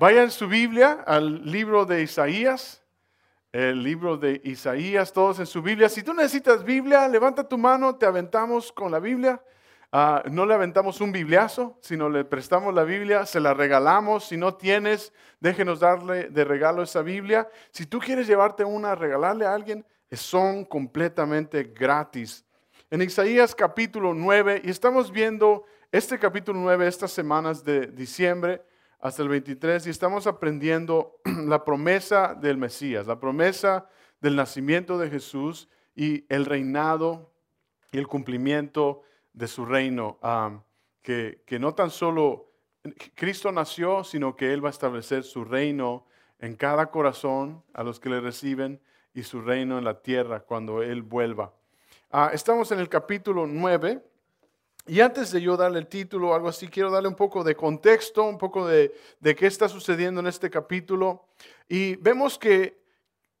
Vayan su Biblia al libro de Isaías, el libro de Isaías, todos en su Biblia. Si tú necesitas Biblia, levanta tu mano, te aventamos con la Biblia. Ah, no le aventamos un bibliazo, sino le prestamos la Biblia, se la regalamos. Si no tienes, déjenos darle de regalo esa Biblia. Si tú quieres llevarte una, regalarle a alguien, son completamente gratis. En Isaías capítulo 9, y estamos viendo este capítulo 9 estas semanas de diciembre, hasta el 23 y estamos aprendiendo la promesa del Mesías, la promesa del nacimiento de Jesús y el reinado y el cumplimiento de su reino, que, que no tan solo Cristo nació, sino que Él va a establecer su reino en cada corazón a los que le reciben y su reino en la tierra cuando Él vuelva. Ah, estamos en el capítulo 9 y antes de yo darle el título o algo así, quiero darle un poco de contexto, un poco de, qué está sucediendo en este capítulo. Y vemos que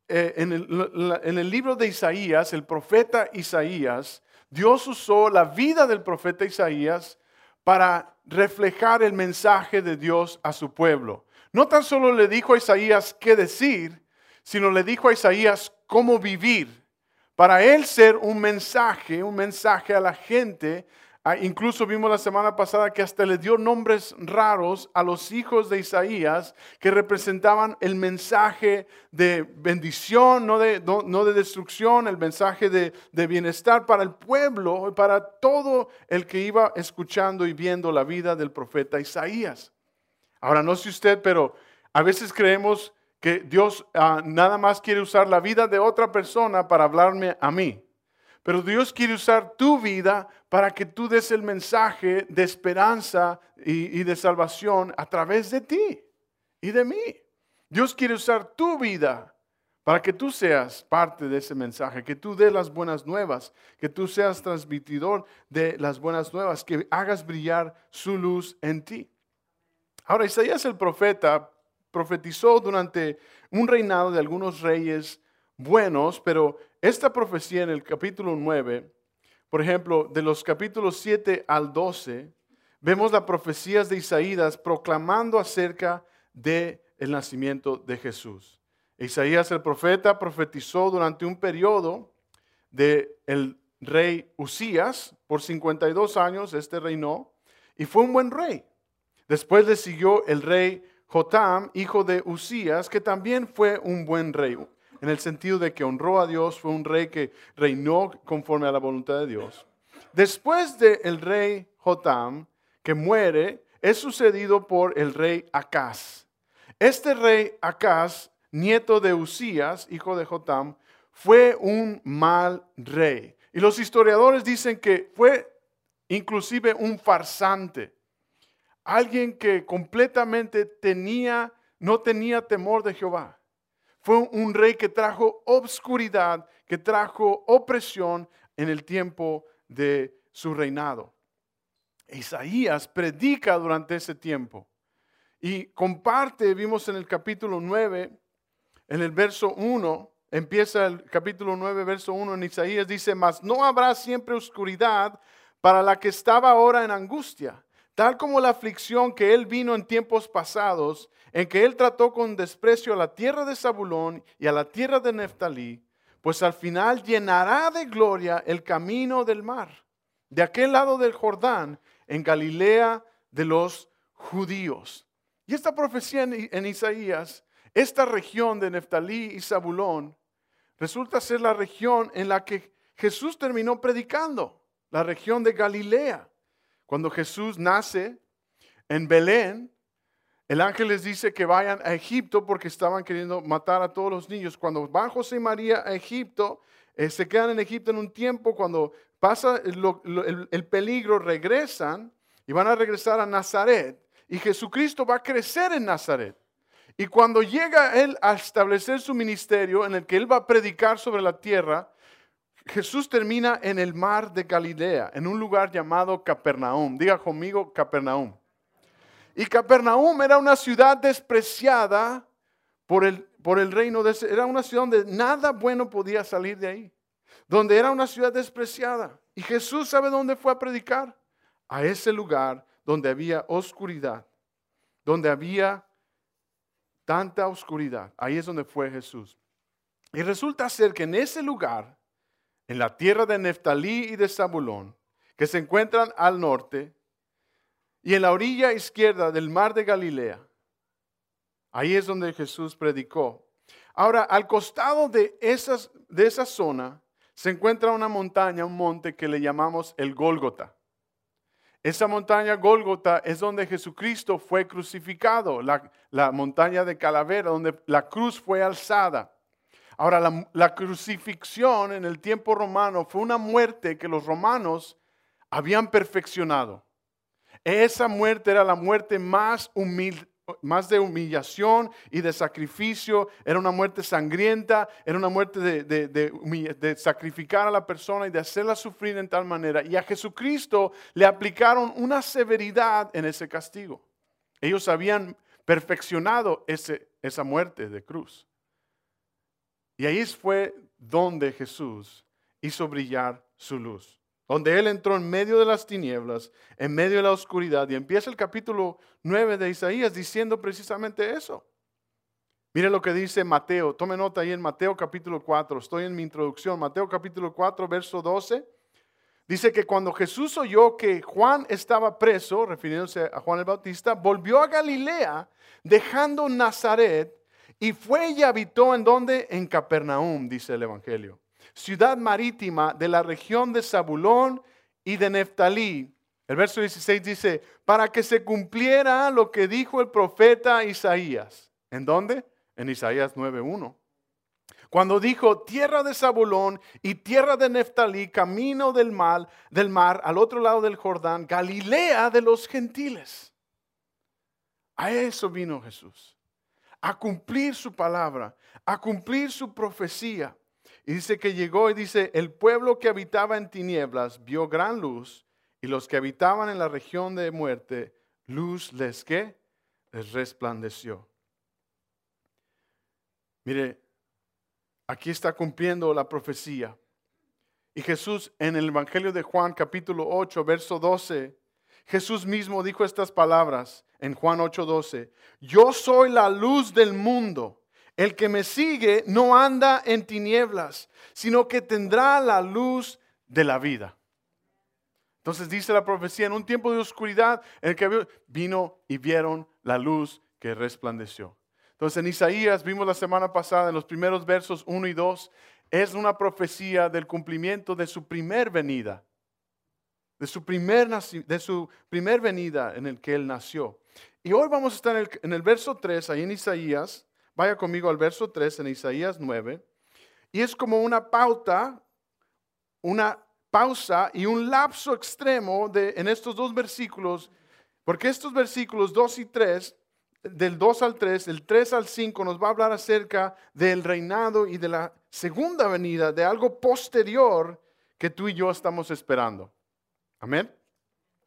eh, en, el, en el libro de Isaías, el profeta Isaías, Dios usó la vida del profeta Isaías para reflejar el mensaje de Dios a su pueblo. No tan solo le dijo a Isaías qué decir, sino le dijo a Isaías cómo vivir. Para él ser un mensaje, un mensaje a la gente Ah, incluso vimos la semana pasada que hasta le dio nombres raros a los hijos de Isaías que representaban el mensaje de bendición, no de, no, de destrucción, el mensaje de, de, bienestar para el pueblo y para todo el que iba escuchando y viendo la vida del profeta Isaías. Ahora, no sé usted, pero a veces creemos que Dios ah, nada más quiere usar la vida de otra persona para hablarme a mí. Pero Dios quiere usar tu vida para que tú des el mensaje de esperanza y, de salvación a través de ti y de mí. Dios quiere usar tu vida para que tú seas parte de ese mensaje, que tú des las buenas nuevas, que tú seas transmitidor de las buenas nuevas, que hagas brillar su luz en ti. Ahora, Isaías el profeta profetizó durante un reinado de algunos reyes buenos, pero esta profecía en el capítulo 9, por ejemplo, de los capítulos 7 al 12, vemos las profecías de Isaías proclamando acerca del el nacimiento de Jesús. Isaías el profeta profetizó durante un periodo de el rey Usías, por 52 años este reinó, y fue un buen rey. Después le siguió el rey Jotam, hijo de Usías, que también fue un buen rey en el sentido de que honró a Dios, fue un rey que reinó conforme a la voluntad de Dios. Después del rey Jotam, que muere, es sucedido por el rey Acaz. Este rey Acaz, nieto de Usías, hijo de Jotam, fue un mal rey. Y los historiadores dicen que fue inclusive un farsante. Alguien que completamente tenía, no tenía temor de Jehová. Fue un rey que trajo obscuridad, que trajo opresión en el tiempo de su reinado. Isaías predica durante ese tiempo y comparte, vimos en el capítulo 9, en el verso 1, empieza el capítulo 9, verso 1 en Isaías, dice, mas no habrá siempre oscuridad para la que estaba ahora en angustia tal como la aflicción que él vino en tiempos pasados, en que él trató con desprecio a la tierra de Zabulón y a la tierra de Neftalí, pues al final llenará de gloria el camino del mar, de aquel lado del Jordán, en Galilea de los judíos. Y esta profecía en, Isaías, esta región de Neftalí y Zabulón, resulta ser la región en la que Jesús terminó predicando, la región de Galilea. Cuando Jesús nace en Belén, el ángel les dice que vayan a Egipto porque estaban queriendo matar a todos los niños. Cuando van José y María a Egipto, eh, se quedan en Egipto en un tiempo, cuando pasa el, el peligro, regresan y van a regresar a Nazaret. Y Jesucristo va a crecer en Nazaret. Y cuando llega Él a establecer su ministerio en el que Él va a predicar sobre la tierra, Jesús termina en el mar de Galilea, en un lugar llamado Capernaum. Diga conmigo Capernaum. Y Capernaum era una ciudad despreciada por el, por el reino de... Era una ciudad donde nada bueno podía salir de ahí. Donde era una ciudad despreciada. Y Jesús sabe dónde fue a predicar. A ese lugar donde había oscuridad. Donde había tanta oscuridad. Ahí es donde fue Jesús. Y resulta ser que en ese lugar, en la tierra de Neftalí y de Zabulón, que se encuentran al norte, y en la orilla izquierda del mar de Galilea, ahí es donde Jesús predicó. Ahora, al costado de, de esa zona se encuentra una montaña, un monte que le llamamos el Gólgota. Esa montaña Gólgota es donde Jesucristo fue crucificado, la, la montaña de Calavera, donde la cruz fue alzada. Ahora, la, crucifixión en el tiempo romano fue una muerte que los romanos habían perfeccionado. Esa muerte era la muerte más humilde, más de humillación y de sacrificio, era una muerte sangrienta, era una muerte de, sacrificar a la persona y de hacerla sufrir en tal manera. Y a Jesucristo le aplicaron una severidad en ese castigo. Ellos habían perfeccionado ese, esa muerte de cruz. Y ahí fue donde Jesús hizo brillar su luz donde Él entró en medio de las tinieblas, en medio de la oscuridad, y empieza el capítulo 9 de Isaías diciendo precisamente eso. Mire lo que dice Mateo, tome nota ahí en Mateo capítulo 4, estoy en mi introducción, Mateo capítulo 4, verso 12. Dice que cuando Jesús oyó que Juan estaba preso, refiriéndose a Juan el Bautista, volvió a Galilea, dejando Nazaret, y fue y habitó en donde? En Capernaum, dice el Evangelio ciudad marítima de la región de Zabulón y de Neftalí. El verso 16 dice, para que se cumpliera lo que dijo el profeta Isaías. ¿En dónde? En Isaías 9.1. Cuando dijo, tierra de Zabulón y tierra de Neftalí, camino del mar, del mar al otro lado del Jordán, Galilea de los gentiles. A eso vino Jesús, a cumplir su palabra, a cumplir su profecía. Y dice que llegó y dice, el pueblo que habitaba en tinieblas vio gran luz y los que habitaban en la región de muerte, luz les que les resplandeció. Mire, aquí está cumpliendo la profecía. Y Jesús en el Evangelio de Juan capítulo 8, verso 12, Jesús mismo dijo estas palabras en Juan 8, 12. Yo soy la luz del mundo. El que me sigue no anda en tinieblas, sino que tendrá la luz de la vida. Entonces dice la profecía, en un tiempo de oscuridad, el que vino y vieron la luz que resplandeció. Entonces en Isaías vimos la semana pasada, en los primeros versos 1 y 2, es una profecía del cumplimiento de su primer venida, de su primer, de su primer venida en el que él nació. Y hoy vamos a estar en el, en el verso 3, ahí en Isaías, Vaya conmigo al verso 3 en Isaías 9. Y es como una pauta, una pausa y un lapso extremo de, en estos dos versículos, porque estos versículos 2 y 3, del 2 al 3, del 3 al 5, nos va a hablar acerca del reinado y de la segunda venida, de algo posterior que tú y yo estamos esperando. Amén.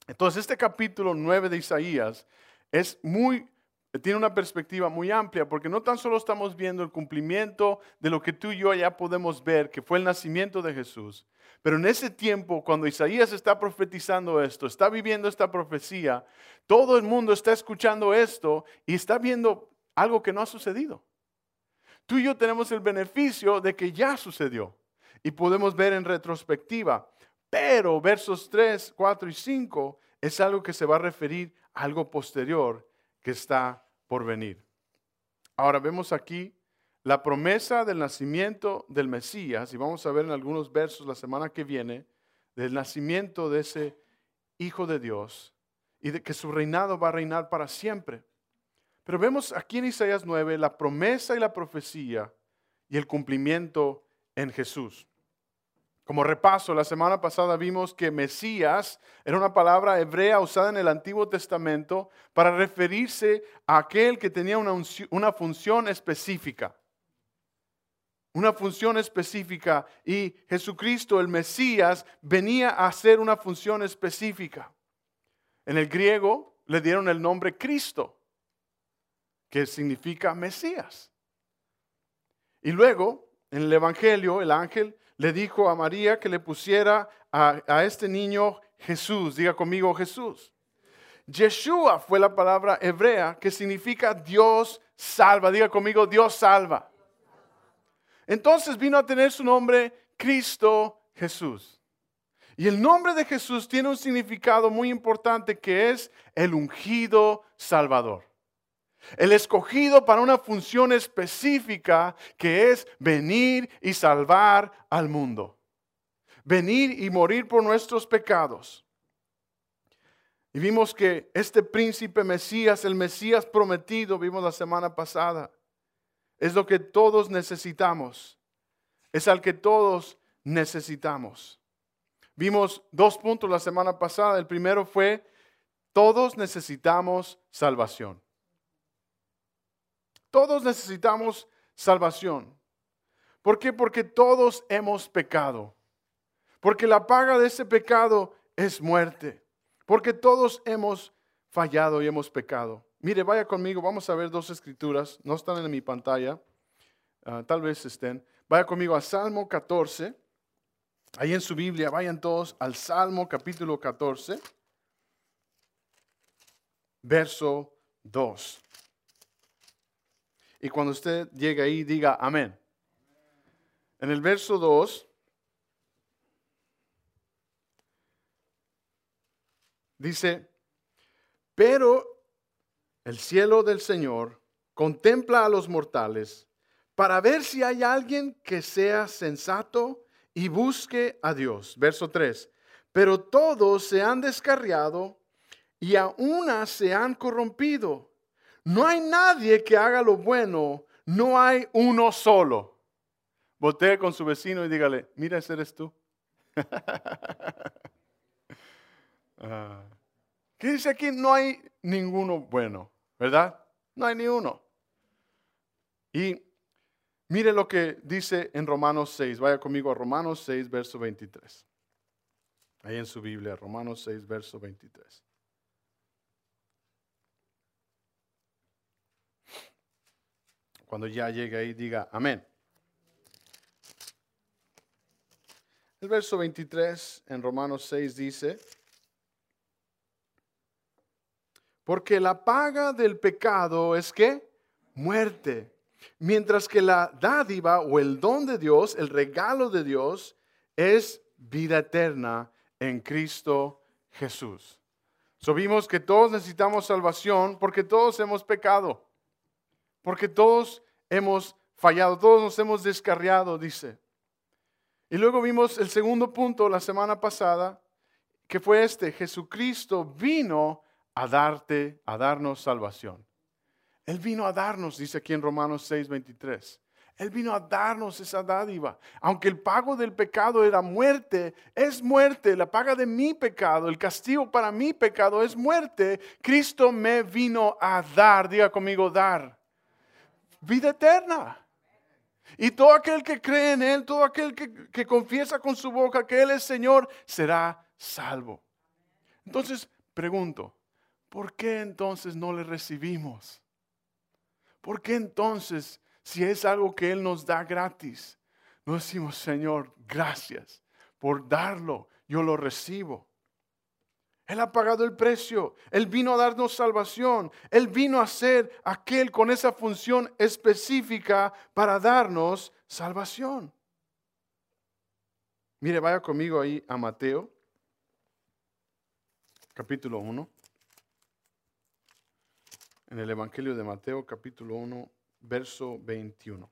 Entonces, este capítulo 9 de Isaías es muy tiene una perspectiva muy amplia, porque no tan solo estamos viendo el cumplimiento de lo que tú y yo ya podemos ver, que fue el nacimiento de Jesús, pero en ese tiempo, cuando Isaías está profetizando esto, está viviendo esta profecía, todo el mundo está escuchando esto y está viendo algo que no ha sucedido. Tú y yo tenemos el beneficio de que ya sucedió y podemos ver en retrospectiva, pero versos 3, 4 y 5 es algo que se va a referir a algo posterior que está por venir. Ahora vemos aquí la promesa del nacimiento del Mesías, y vamos a ver en algunos versos la semana que viene, del nacimiento de ese Hijo de Dios y de que su reinado va a reinar para siempre. Pero vemos aquí en Isaías 9 la promesa y la profecía y el cumplimiento en Jesús. Como repaso, la semana pasada vimos que Mesías era una palabra hebrea usada en el Antiguo Testamento para referirse a aquel que tenía una, una función específica. Una función específica y Jesucristo, el Mesías, venía a hacer una función específica. En el griego le dieron el nombre Cristo, que significa Mesías. Y luego, en el Evangelio, el ángel le dijo a María que le pusiera a, este niño Jesús. Diga conmigo Jesús. Yeshua fue la palabra hebrea que significa Dios salva. Diga conmigo, Dios salva. Entonces vino a tener su nombre Cristo Jesús. Y el nombre de Jesús tiene un significado muy importante que es el ungido Salvador. El escogido para una función específica que es venir y salvar al mundo. Venir y morir por nuestros pecados. Y vimos que este príncipe Mesías, el Mesías prometido, vimos la semana pasada, es lo que todos necesitamos. Es al que todos necesitamos. Vimos dos puntos la semana pasada. El primero fue, todos necesitamos salvación. Todos necesitamos salvación. ¿Por qué? Porque todos hemos pecado. Porque la paga de ese pecado es muerte. Porque todos hemos fallado y hemos pecado. Mire, vaya conmigo, vamos a ver dos escrituras. No están en mi pantalla. Ah, tal vez estén. Vaya conmigo a Salmo 14. Ahí en su Biblia, vayan todos al Salmo capítulo 14, verso 2. Y cuando usted llegue ahí, diga amén. En el verso 2 dice, pero el cielo del Señor contempla a los mortales para ver si hay alguien que sea sensato y busque a Dios. Verso 3. Pero todos se han descarriado y a una se han corrompido. No hay nadie que haga lo bueno, no hay uno solo. Voltee con su vecino y dígale, mira, ese eres tú. Ah. ¿Qué dice aquí? No hay ninguno bueno, ¿verdad? No hay ni uno. Y mire lo que dice en Romanos 6. Vaya conmigo a Romanos 6, verso 23. Ahí en su Biblia, Romanos 6, verso 23. Cuando ya llegue ahí, diga amén. El verso 23 en Romanos 6 dice, porque la paga del pecado es que muerte, mientras que la dádiva o el don de Dios, el regalo de Dios, es vida eterna en Cristo Jesús. So que todos necesitamos salvación porque todos hemos pecado. Porque todos hemos fallado, todos nos hemos descarriado, dice. Y luego vimos el segundo punto la semana pasada, que fue este, Jesucristo vino a darte, a darnos salvación. Él vino a darnos, dice aquí en Romanos 6, 23. Él vino a darnos esa dádiva. Aunque el pago del pecado era muerte, es muerte. La paga de mi pecado, el castigo para mi pecado es muerte. Cristo me vino a dar, diga conmigo, dar vida eterna. Y todo aquel que cree en Él, todo aquel que, confiesa con su boca que Él es Señor, será salvo. Entonces, pregunto, ¿por qué entonces no le recibimos? ¿Por qué entonces, si es algo que Él nos da gratis, no decimos, Señor, gracias por darlo, yo lo recibo? Él ha pagado el precio. Él vino a darnos salvación. Él vino a ser aquel con esa función específica para darnos salvación. Mire, vaya conmigo ahí a Mateo, capítulo 1. En el Evangelio de Mateo, capítulo 1, verso 21.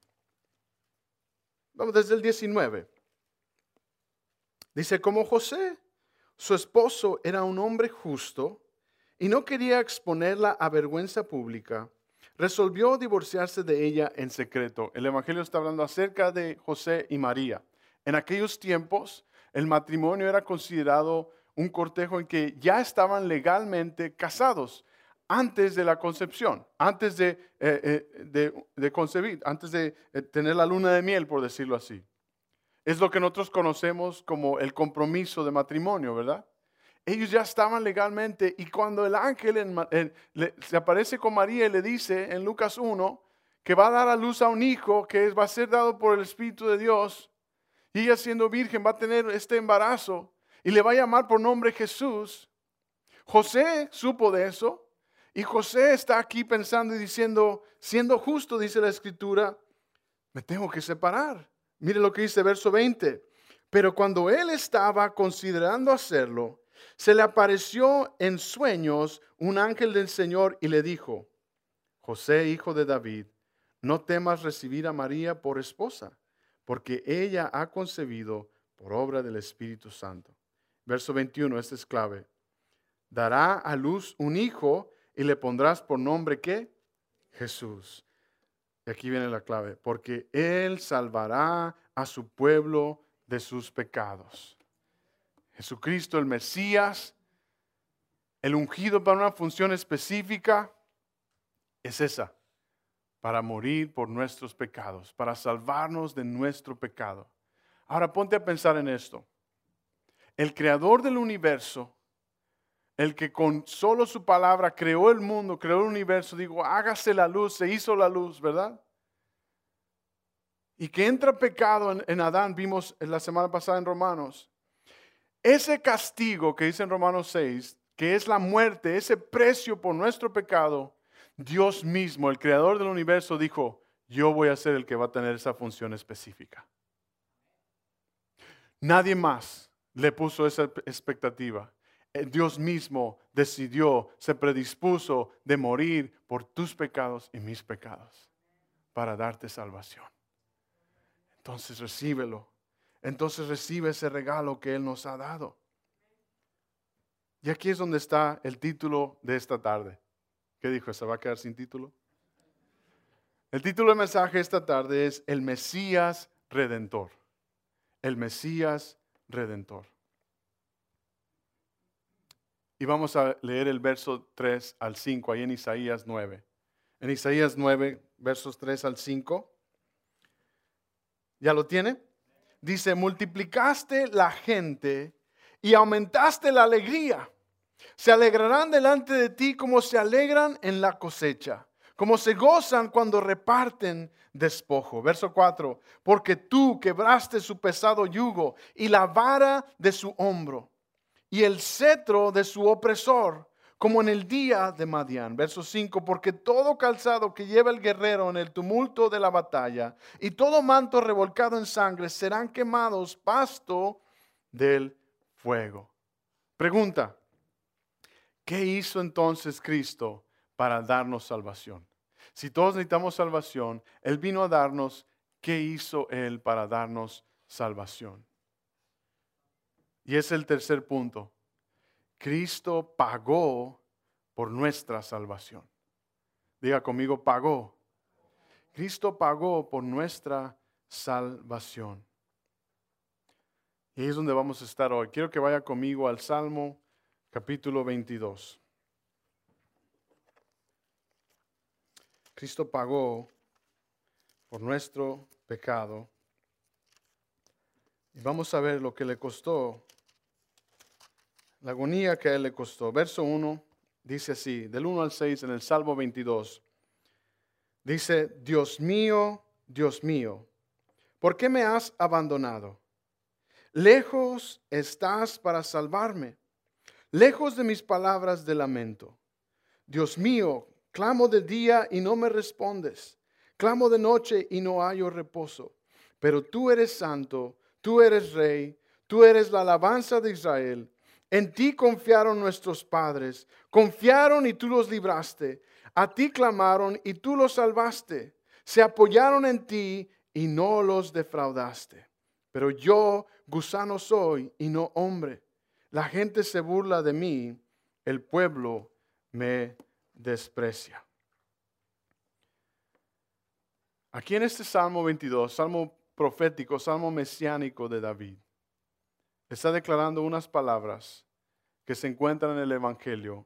Vamos desde el 19. Dice, como José su esposo era un hombre justo y no quería exponerla a vergüenza pública. Resolvió divorciarse de ella en secreto. El Evangelio está hablando acerca de José y María. En aquellos tiempos, el matrimonio era considerado un cortejo en que ya estaban legalmente casados antes de la concepción, antes de, eh, eh, concebir, antes de eh, tener la luna de miel, por decirlo así. Es lo que nosotros conocemos como el compromiso de matrimonio, ¿verdad? Ellos ya estaban legalmente y cuando el ángel se aparece con María y le dice en Lucas 1 que va a dar a luz a un hijo que va a ser dado por el Espíritu de Dios y ella siendo virgen va a tener este embarazo y le va a llamar por nombre Jesús. José supo de eso Y José está aquí pensando y diciendo, siendo justo, dice la escritura, me tengo que separar. Mire lo que dice verso 20. Pero cuando él estaba considerando hacerlo, se le apareció en sueños un ángel del Señor y le dijo, José, hijo de David, no temas recibir a María por esposa, porque ella ha concebido por obra del Espíritu Santo. Verso 21, este es clave. Dará a luz un hijo y le pondrás por nombre qué? Jesús. Y aquí viene la clave, porque Él salvará a su pueblo de sus pecados. Jesucristo, el Mesías, el ungido para una función específica, es esa, para morir por nuestros pecados, para salvarnos de nuestro pecado. Ahora ponte a pensar en esto. El creador del universo, el que con solo su palabra creó el mundo, creó el universo, digo, hágase la luz, se hizo la luz, ¿verdad? Y que entra pecado en, en Adán, vimos la semana pasada en Romanos. Ese castigo que dice en Romanos 6, que es la muerte, ese precio por nuestro pecado, Dios mismo, el creador del universo, dijo, yo voy a ser el que va a tener esa función específica. Nadie más le puso esa expectativa. Eh, Dios mismo decidió, se predispuso de morir por tus pecados y mis pecados para darte salvación. Entonces recíbelo. Entonces recibe ese regalo que Él nos ha dado. Y aquí es donde está el título de esta tarde. ¿Qué dijo? ¿Se va a quedar sin título? El título del mensaje esta tarde es El Mesías Redentor. El Mesías Redentor. Y vamos a leer el verso 3 al 5 ahí en Isaías 9. En Isaías 9, versos 3 al 5. ¿Ya lo tiene? Dice, multiplicaste la gente y aumentaste la alegría se alegrarán delante de ti como se alegran en la cosecha, como se gozan cuando reparten despojo. Verso 4, porque tú quebraste su pesado yugo y la vara de su hombro y el cetro de su opresor, como en el día de Madián. Verso 5, porque todo calzado que lleva el guerrero en el tumulto de la batalla y todo manto revolcado en sangre serán quemados pasto del fuego. Pregunta, ¿Qué hizo entonces Cristo para darnos salvación? Si todos necesitamos salvación, Él vino a darnos, ¿qué hizo Él para darnos salvación? Y es el tercer punto. Cristo pagó por nuestra salvación. Diga conmigo, pagó. Cristo pagó por nuestra salvación. Y ahí es donde vamos a estar hoy. Quiero que vaya conmigo al Salmo capítulo 22. Cristo pagó por nuestro pecado. Y vamos a ver lo que le costó, la agonía que a él le costó. Verso 1 dice así, del 1 al 6 en el Salmo 22. Dice, Dios mío, Dios mío, ¿por qué me has abandonado? Lejos estás para salvarme lejos de mis palabras de lamento. Dios mío, clamo de día y no me respondes. Clamo de noche y no hallo reposo. Pero tú eres santo, tú eres rey, tú eres la alabanza de Israel. En ti confiaron nuestros padres, confiaron y tú los libraste. A ti clamaron y tú los salvaste. Se apoyaron en ti y no los defraudaste. Pero yo, gusano soy y no hombre la gente se burla de mí, el pueblo me desprecia. Aquí en este Salmo 22, Salmo profético, Salmo mesiánico de David, está declarando unas palabras que se encuentran en el Evangelio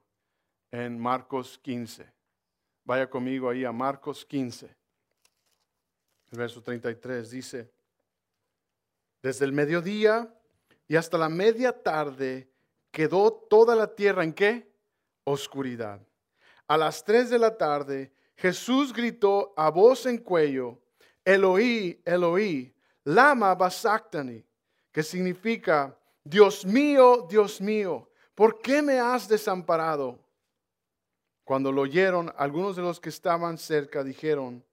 en Marcos 15. Vaya conmigo ahí a Marcos 15. El verso 33 dice, desde el mediodía y hasta la media tarde quedó toda la tierra en qué? Oscuridad. A las tres de la tarde Jesús gritó a voz en cuello, Eloí, Eloí, lama basactani, que significa, Dios mío, Dios mío, ¿por qué me has desamparado? Cuando lo oyeron, algunos de los que estaban cerca dijeron,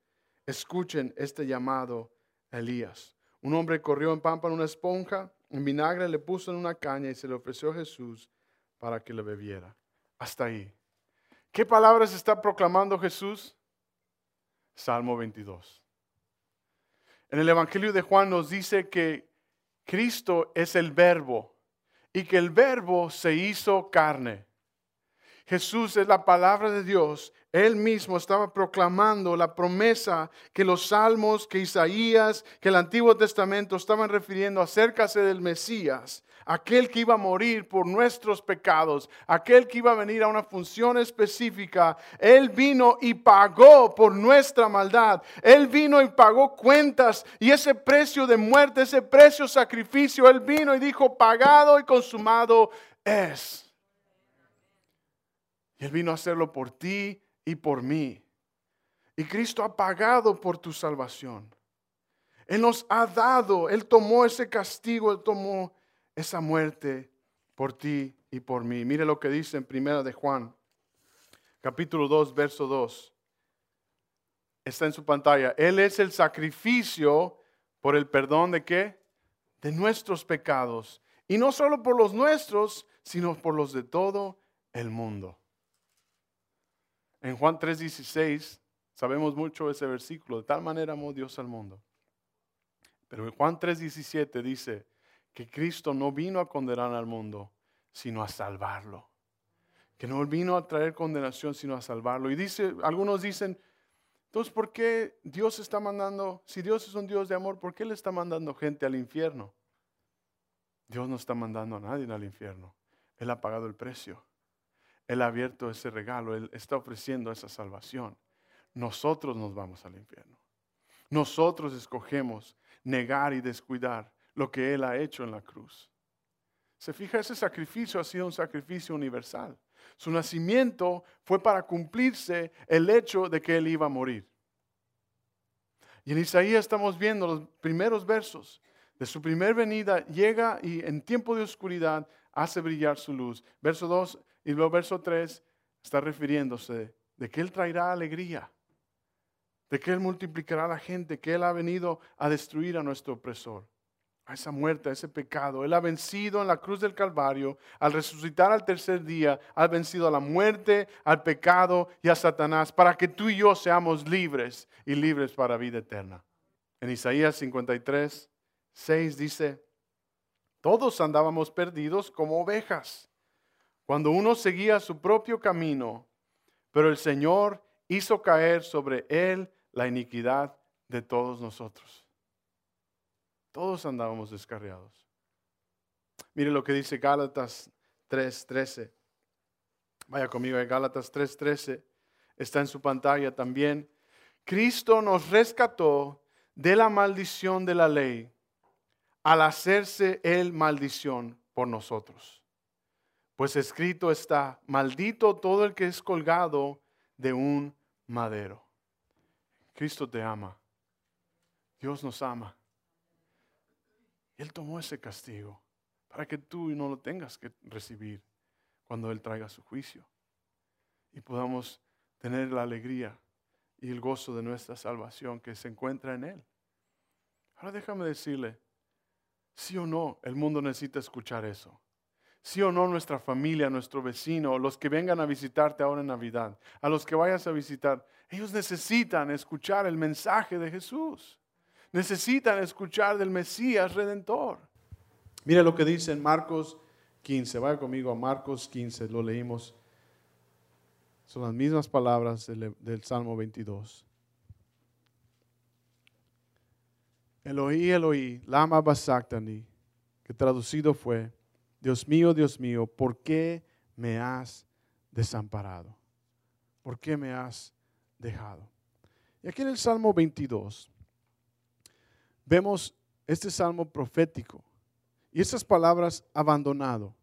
escuchen este llamado Elías. Un hombre corrió en pámpano una esponja, en vinagre le puso en una caña y se le ofreció a Jesús para que le bebiera. Hasta ahí. ¿Qué palabras está proclamando Jesús? Salmo 22. En el Evangelio de Juan nos dice que Cristo es el verbo y que el verbo se hizo carne. Jesús es la palabra de Dios. Él mismo estaba proclamando la promesa que los salmos, que Isaías, que el Antiguo Testamento estaban refiriendo acerca del Mesías, aquel que iba a morir por nuestros pecados, aquel que iba a venir a una función específica. Él vino y pagó por nuestra maldad. Él vino y pagó cuentas y ese precio de muerte, ese precio sacrificio, Él vino y dijo, pagado y consumado es. Él vino a hacerlo por ti y por mí. Y Cristo ha pagado por tu salvación. Él nos ha dado, Él tomó ese castigo, Él tomó esa muerte por ti y por mí. Mire lo que dice en Primera de Juan, capítulo 2, verso 2. Está en su pantalla. Él es el sacrificio por el perdón de qué? De nuestros pecados. Y no solo por los nuestros, sino por los de todo el mundo. En Juan 3:16 sabemos mucho ese versículo, de tal manera amó Dios al mundo. Pero en Juan 3:17 dice que Cristo no vino a condenar al mundo, sino a salvarlo. Que no vino a traer condenación, sino a salvarlo. Y dice, algunos dicen, entonces, ¿por qué Dios está mandando, si Dios es un Dios de amor, ¿por qué le está mandando gente al infierno? Dios no está mandando a nadie al infierno. Él ha pagado el precio. Él ha abierto ese regalo, Él está ofreciendo esa salvación. Nosotros nos vamos al infierno. Nosotros escogemos negar y descuidar lo que Él ha hecho en la cruz. Se fija, ese sacrificio ha sido un sacrificio universal. Su nacimiento fue para cumplirse el hecho de que Él iba a morir. Y en Isaías estamos viendo los primeros versos de su primer venida, llega y en tiempo de oscuridad hace brillar su luz. Verso 2 y luego verso 3 está refiriéndose de que Él traerá alegría, de que Él multiplicará a la gente, que Él ha venido a destruir a nuestro opresor, a esa muerte, a ese pecado. Él ha vencido en la cruz del Calvario, al resucitar al tercer día, ha vencido a la muerte, al pecado y a Satanás, para que tú y yo seamos libres y libres para vida eterna. En Isaías 53, 6 dice, todos andábamos perdidos como ovejas cuando uno seguía su propio camino, pero el Señor hizo caer sobre él la iniquidad de todos nosotros. Todos andábamos descarriados. Mire lo que dice Gálatas 3:13. Vaya conmigo a Gálatas 3:13. Está en su pantalla también. Cristo nos rescató de la maldición de la ley al hacerse él maldición por nosotros. Pues escrito está, maldito todo el que es colgado de un madero. Cristo te ama. Dios nos ama. Él tomó ese castigo para que tú no lo tengas que recibir cuando Él traiga su juicio. Y podamos tener la alegría y el gozo de nuestra salvación que se encuentra en Él. Ahora déjame decirle, sí o no, el mundo necesita escuchar eso sí o no nuestra familia, nuestro vecino, los que vengan a visitarte ahora en Navidad, a los que vayas a visitar, ellos necesitan escuchar el mensaje de Jesús. Necesitan escuchar del Mesías Redentor. Mira lo que dice en Marcos 15. Vaya conmigo a Marcos 15, lo leímos. Son las mismas palabras del, del Salmo 22. Eloí, Eloí, lama basactani, que traducido fue, Dios mío, Dios mío, ¿por qué me has desamparado? ¿Por qué me has dejado? Y aquí en el Salmo 22 vemos este salmo profético y esas palabras abandonado.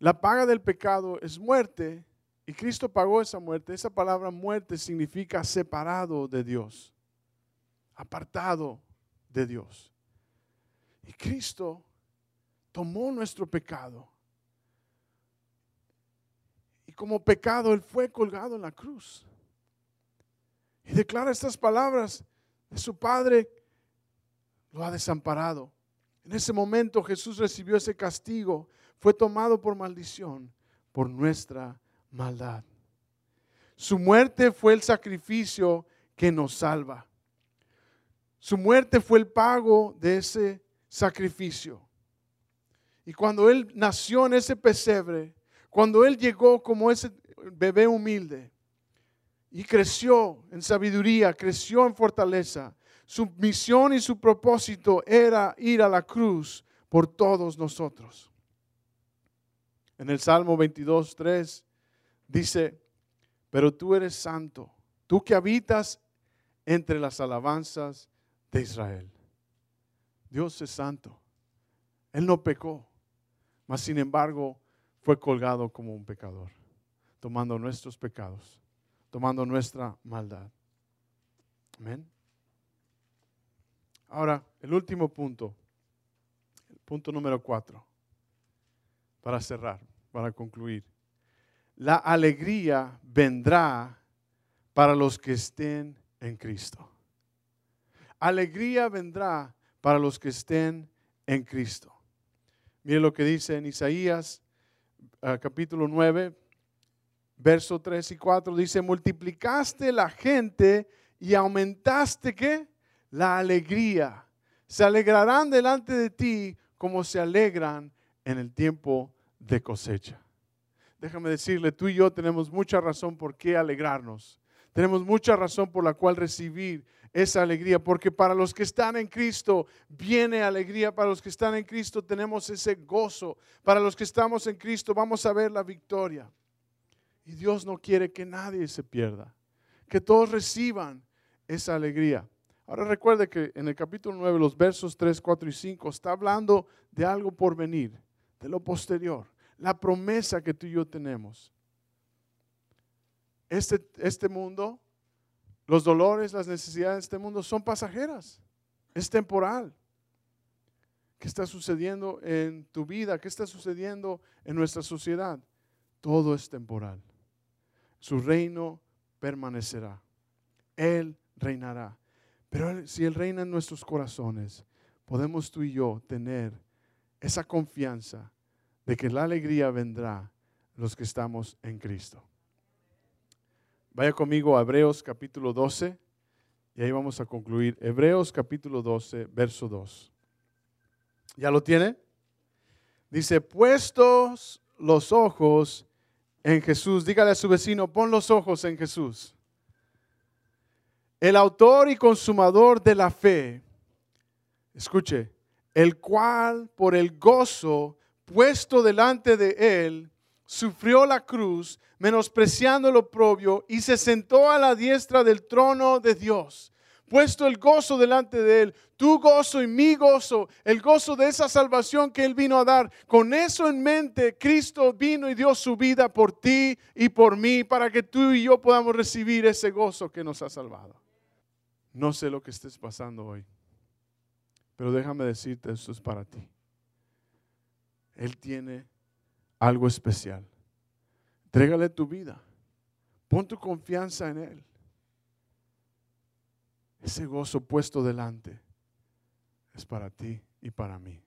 La paga del pecado es muerte y Cristo pagó esa muerte. Esa palabra muerte significa separado de Dios, apartado de Dios. Y Cristo tomó nuestro pecado. Y como pecado, Él fue colgado en la cruz. Y declara estas palabras de su Padre, lo ha desamparado. En ese momento Jesús recibió ese castigo, fue tomado por maldición, por nuestra maldad. Su muerte fue el sacrificio que nos salva. Su muerte fue el pago de ese sacrificio. Y cuando Él nació en ese pesebre, cuando Él llegó como ese bebé humilde y creció en sabiduría, creció en fortaleza, su misión y su propósito era ir a la cruz por todos nosotros. En el Salmo 22, 3 dice, pero tú eres santo, tú que habitas entre las alabanzas de Israel. Dios es santo. Él no pecó, mas sin embargo fue colgado como un pecador, tomando nuestros pecados, tomando nuestra maldad. Amén. Ahora, el último punto, el punto número cuatro, para cerrar, para concluir. La alegría vendrá para los que estén en Cristo. Alegría vendrá para los que estén en Cristo. Mire lo que dice en Isaías ah, capítulo 9, verso 3 y 4. Dice, multiplicaste la gente y aumentaste qué? La alegría. Se alegrarán delante de ti como se alegran en el tiempo de cosecha. Déjame decirle, tú y yo tenemos mucha razón por qué alegrarnos. Tenemos mucha razón por la cual recibir esa alegría, porque para los que están en Cristo viene alegría, para los que están en Cristo tenemos ese gozo, para los que estamos en Cristo vamos a ver la victoria. Y Dios no quiere que nadie se pierda, que todos reciban esa alegría. Ahora recuerde que en el capítulo 9, los versos 3, 4 y 5, está hablando de algo por venir, de lo posterior, la promesa que tú y yo tenemos. Este, este mundo, los dolores, las necesidades de este mundo son pasajeras, es temporal. ¿Qué está sucediendo en tu vida? ¿Qué está sucediendo en nuestra sociedad? Todo es temporal. Su reino permanecerá. Él reinará. Pero si Él reina en nuestros corazones, podemos tú y yo tener esa confianza de que la alegría vendrá los que estamos en Cristo. Vaya conmigo a Hebreos capítulo 12 y ahí vamos a concluir. Hebreos capítulo 12, verso 2. ¿Ya lo tiene? Dice, puestos los ojos en Jesús. Dígale a su vecino, pon los ojos en Jesús el autor y consumador de la fe, escuche, el cual por el gozo puesto delante de él, sufrió la cruz, menospreciando lo propio, y se sentó a la diestra del trono de Dios. Puesto el gozo delante de él, tu gozo y mi gozo, el gozo de esa salvación que él vino a dar. Con eso en mente, Cristo vino y dio su vida por ti y por mí, para que tú y yo podamos recibir ese gozo que nos ha salvado. No sé lo que estés pasando hoy, pero déjame decirte, esto es para ti. Él tiene algo especial. Trégale tu vida. Pon tu confianza en Él. Ese gozo puesto delante es para ti y para mí.